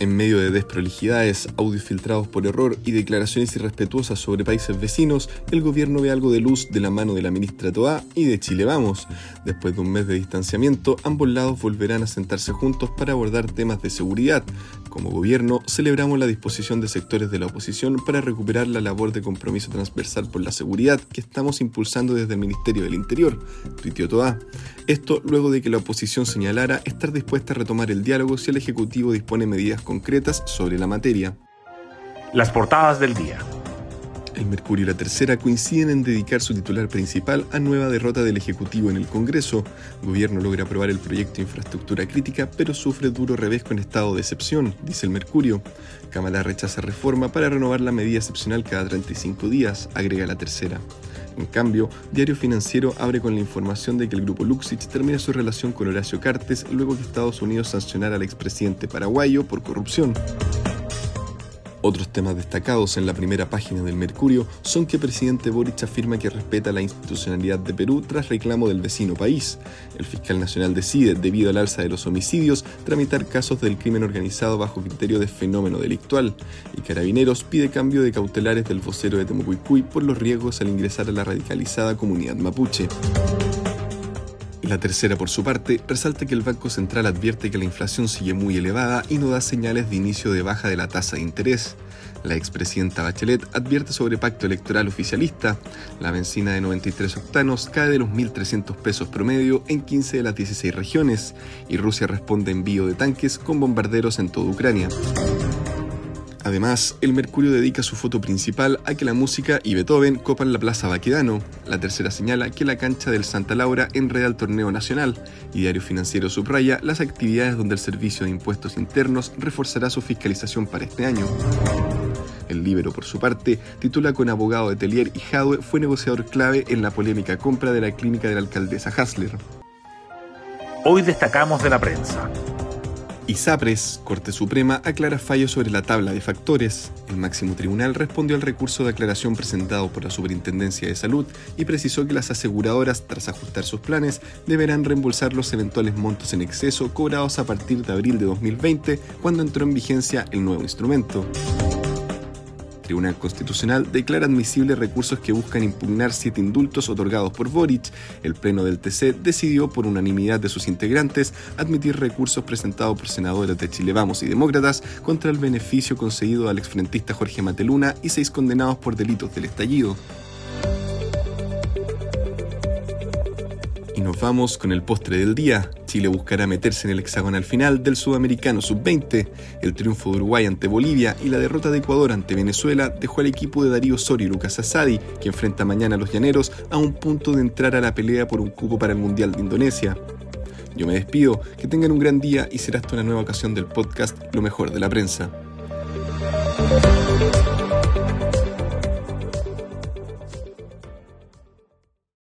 En medio de desprolijidades, audios filtrados por error y declaraciones irrespetuosas sobre países vecinos, el gobierno ve algo de luz de la mano de la ministra Toá y de Chile Vamos. Después de un mes de distanciamiento, ambos lados volverán a sentarse juntos para abordar temas de seguridad. Como gobierno, celebramos la disposición de sectores de la oposición para recuperar la labor de compromiso transversal por la seguridad que estamos impulsando desde el Ministerio del Interior, tuiteó Toá. Esto luego de que la oposición señalara estar dispuesta a retomar el diálogo si el Ejecutivo dispone medidas concretas sobre la materia. Las portadas del día. El Mercurio y la Tercera coinciden en dedicar su titular principal a nueva derrota del Ejecutivo en el Congreso. El gobierno logra aprobar el proyecto de infraestructura crítica, pero sufre duro revés con estado de excepción, dice el Mercurio. Cámara rechaza reforma para renovar la medida excepcional cada 35 días, agrega la Tercera. En cambio, Diario Financiero abre con la información de que el grupo Luxich termina su relación con Horacio Cartes luego que Estados Unidos sancionara al expresidente paraguayo por corrupción. Otros temas destacados en la primera página del Mercurio son que el presidente Boric afirma que respeta la institucionalidad de Perú tras reclamo del vecino país. El fiscal nacional decide, debido al alza de los homicidios, tramitar casos del crimen organizado bajo criterio de fenómeno delictual. Y Carabineros pide cambio de cautelares del vocero de Temucuicuy por los riesgos al ingresar a la radicalizada comunidad mapuche. La tercera, por su parte, resalta que el Banco Central advierte que la inflación sigue muy elevada y no da señales de inicio de baja de la tasa de interés. La expresidenta Bachelet advierte sobre pacto electoral oficialista. La benzina de 93 octanos cae de los 1.300 pesos promedio en 15 de las 16 regiones y Rusia responde envío de tanques con bombarderos en toda Ucrania. Además, el Mercurio dedica su foto principal a que la música y Beethoven copan la Plaza Baquedano. La tercera señala que la cancha del Santa Laura enreda el torneo nacional. Y Diario Financiero subraya las actividades donde el Servicio de Impuestos Internos reforzará su fiscalización para este año. El libro, por su parte, titula con abogado de Telier y Jadwe fue negociador clave en la polémica compra de la clínica de la alcaldesa Hasler. Hoy destacamos de la prensa. ISAPRES, Corte Suprema, aclara fallo sobre la tabla de factores. El máximo tribunal respondió al recurso de aclaración presentado por la Superintendencia de Salud y precisó que las aseguradoras, tras ajustar sus planes, deberán reembolsar los eventuales montos en exceso cobrados a partir de abril de 2020, cuando entró en vigencia el nuevo instrumento. Tribunal Constitucional declara admisibles recursos que buscan impugnar siete indultos otorgados por Boric. El Pleno del TC decidió, por unanimidad de sus integrantes, admitir recursos presentados por senadores de Chile Vamos y Demócratas contra el beneficio concedido al exfrentista Jorge Mateluna y seis condenados por delitos del estallido. Y nos vamos con el postre del día. Chile buscará meterse en el hexagonal final del Sudamericano Sub-20. El triunfo de Uruguay ante Bolivia y la derrota de Ecuador ante Venezuela dejó al equipo de Darío Sorio y Lucas Asadi, que enfrenta mañana a los Llaneros, a un punto de entrar a la pelea por un cupo para el Mundial de Indonesia. Yo me despido, que tengan un gran día y será hasta una nueva ocasión del podcast Lo mejor de la prensa.